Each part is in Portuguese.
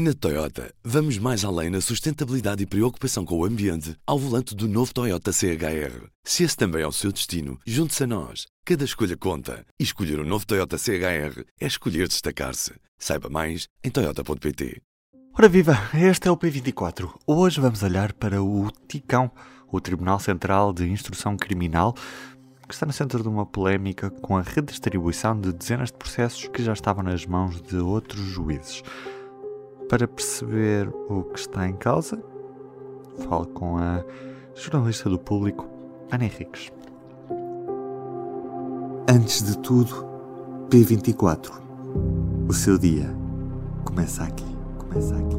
Na Toyota, vamos mais além na sustentabilidade e preocupação com o ambiente ao volante do novo Toyota CHR. Se esse também é o seu destino, junte-se a nós. Cada escolha conta. E escolher o um novo Toyota CHR é escolher destacar-se. Saiba mais em Toyota.pt. Ora viva, este é o P24. Hoje vamos olhar para o TICão, o Tribunal Central de Instrução Criminal, que está no centro de uma polémica com a redistribuição de dezenas de processos que já estavam nas mãos de outros juízes. Para perceber o que está em causa, falo com a jornalista do público, Ana Henriques. Antes de tudo, P24. O seu dia começa aqui. Começa aqui.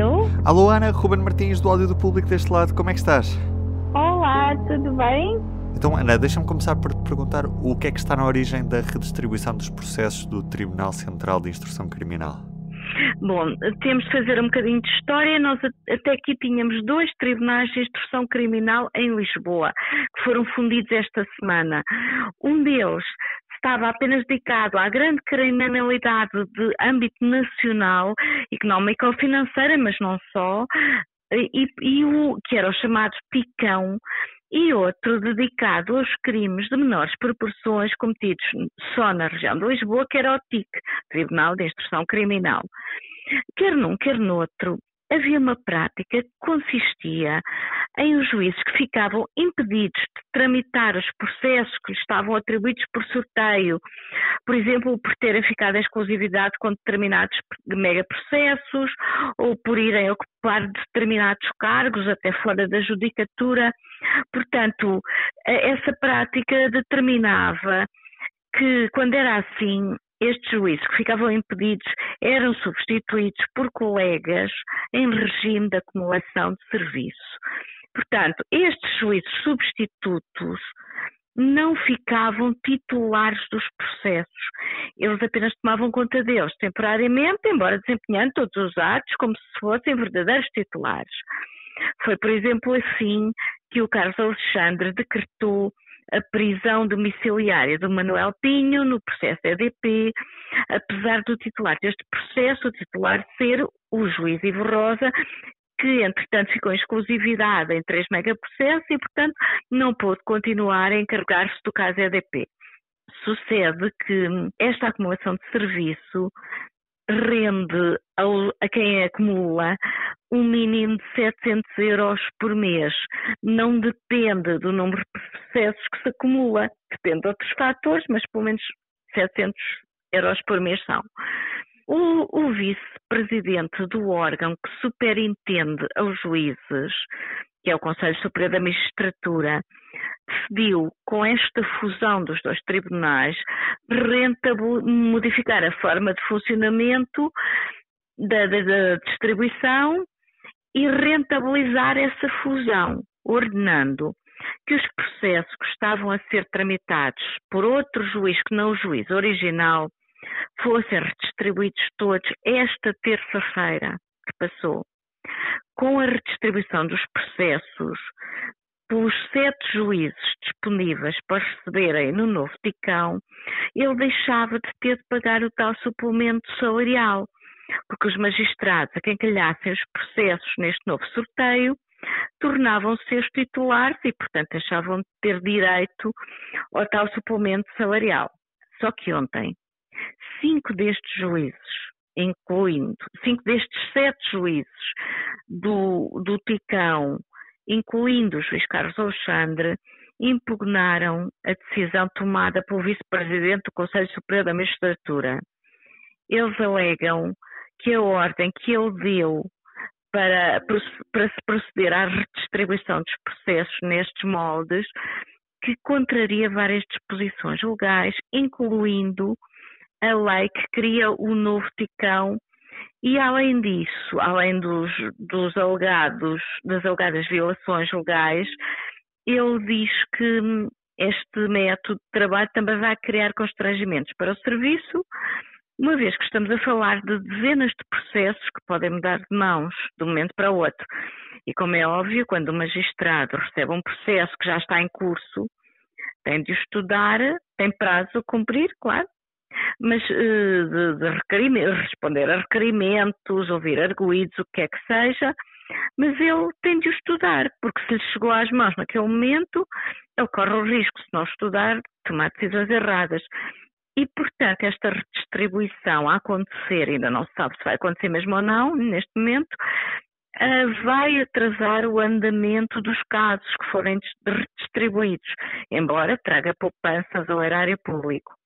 Alô? Alô, Ana, Ruben Martins, do áudio do público deste lado, como é que estás? Olá, tudo bem? Então, Ana, deixa-me começar por te perguntar o que é que está na origem da redistribuição dos processos do Tribunal Central de Instrução Criminal. Bom, temos de fazer um bocadinho de história. Nós até aqui tínhamos dois tribunais de instrução criminal em Lisboa, que foram fundidos esta semana. Um deles estava apenas dedicado à grande criminalidade de âmbito nacional, económica ou financeira, mas não só, e, e o que era o chamado PICão, e outro dedicado aos crimes de menores proporções cometidos só na região de Lisboa, que era o TIC, Tribunal de Instrução Criminal. Quer num, quer noutro, havia uma prática que consistia em os juízes que ficavam impedidos de tramitar os processos que lhes estavam atribuídos por sorteio, por exemplo, por terem ficado em exclusividade com determinados megaprocessos ou por irem ocupar determinados cargos até fora da judicatura. Portanto, essa prática determinava que, quando era assim, estes juízes que ficavam impedidos eram substituídos por colegas em regime de acumulação de serviço. Portanto, estes juízes substitutos não ficavam titulares dos processos. Eles apenas tomavam conta deles temporariamente, embora desempenhando todos os atos como se fossem verdadeiros titulares. Foi, por exemplo, assim que o Carlos Alexandre decretou a prisão domiciliária do Manuel Pinho no processo EDP, apesar do titular deste processo, o titular ser o juiz Ivo Rosa, que entretanto ficou em exclusividade em três megaprocessos e, portanto, não pôde continuar a encarregar-se do caso EDP. Sucede que esta acumulação de serviço rende ao, a quem acumula um mínimo de 700 euros por mês. Não depende do número de processos que se acumula, depende de outros fatores, mas pelo menos 700 euros por mês são. O, o vice-presidente do órgão que superintende aos juízes, que é o Conselho Superior da Magistratura, decidiu, com esta fusão dos dois tribunais, modificar a forma de funcionamento da, da, da distribuição e rentabilizar essa fusão, ordenando que os processos que estavam a ser tramitados por outro juiz que não o juiz original fossem redistribuídos todos esta terça-feira que passou. Com a redistribuição dos processos pelos sete juízes disponíveis para receberem no novo TICão, ele deixava de ter de pagar o tal suplemento salarial, porque os magistrados a quem calhassem os processos neste novo sorteio tornavam-se seus titulares e, portanto, deixavam de ter direito ao tal suplemento salarial. Só que ontem, cinco destes juízes, incluindo cinco destes sete juízes do, do Ticão, incluindo o juiz Carlos Alexandre, impugnaram a decisão tomada pelo vice-presidente do Conselho Superior da Magistratura. Eles alegam que a ordem que ele deu para, para se proceder à redistribuição dos processos nestes moldes, que contraria várias disposições legais, incluindo a lei que cria o novo TICão e além disso, além dos, dos alegados, das alegadas violações legais, ele diz que este método de trabalho também vai criar constrangimentos para o serviço, uma vez que estamos a falar de dezenas de processos que podem mudar de mãos de um momento para o outro. E como é óbvio, quando o magistrado recebe um processo que já está em curso, tem de estudar, tem prazo a cumprir, claro, mas uh, de, de responder a requerimentos, ouvir arguídos, o que é que seja, mas ele tem de estudar, porque se lhe chegou às mãos naquele momento, ele corre o risco, se não estudar, de tomar decisões erradas. E, portanto, esta redistribuição a acontecer, ainda não se sabe se vai acontecer mesmo ou não, neste momento, uh, vai atrasar o andamento dos casos que forem redistribuídos, embora traga poupanças ao erário público.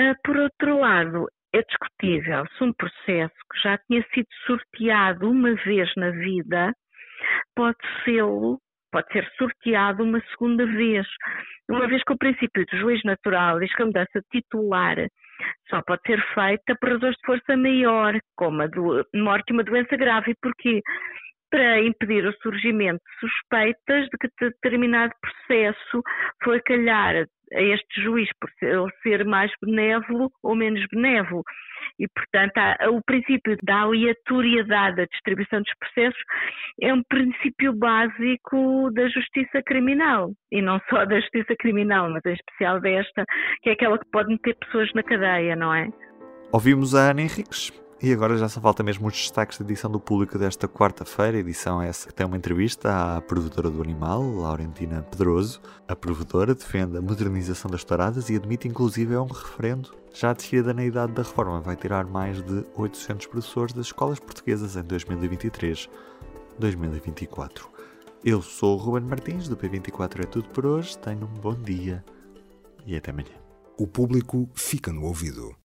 Uh, por outro lado, é discutível se um processo que já tinha sido sorteado uma vez na vida pode ser pode ser sorteado uma segunda vez. Uma vez que o princípio do juiz natural diz que a mudança titular só pode ser feita por razões de força maior, como a do, morte e uma doença grave. Porquê? Para impedir o surgimento de suspeitas de que determinado processo foi calhar a este juiz por ser mais benévolo ou menos benévolo. E, portanto, há, o princípio da aleatoriedade da distribuição dos processos é um princípio básico da justiça criminal. E não só da justiça criminal, mas em especial desta, que é aquela que pode meter pessoas na cadeia, não é? Ouvimos a Ana Henriques, e agora já só falta mesmo os destaques da edição do público desta quarta-feira, edição essa que tem uma entrevista à provedora do animal, Laurentina Pedroso. A provedora defende a modernização das touradas e admite inclusive é um referendo já decidida na idade da reforma. Vai tirar mais de 800 professores das escolas portuguesas em 2023-2024. Eu sou o Ruben Martins, do P24 é tudo por hoje. Tenham um bom dia e até amanhã. O público fica no ouvido.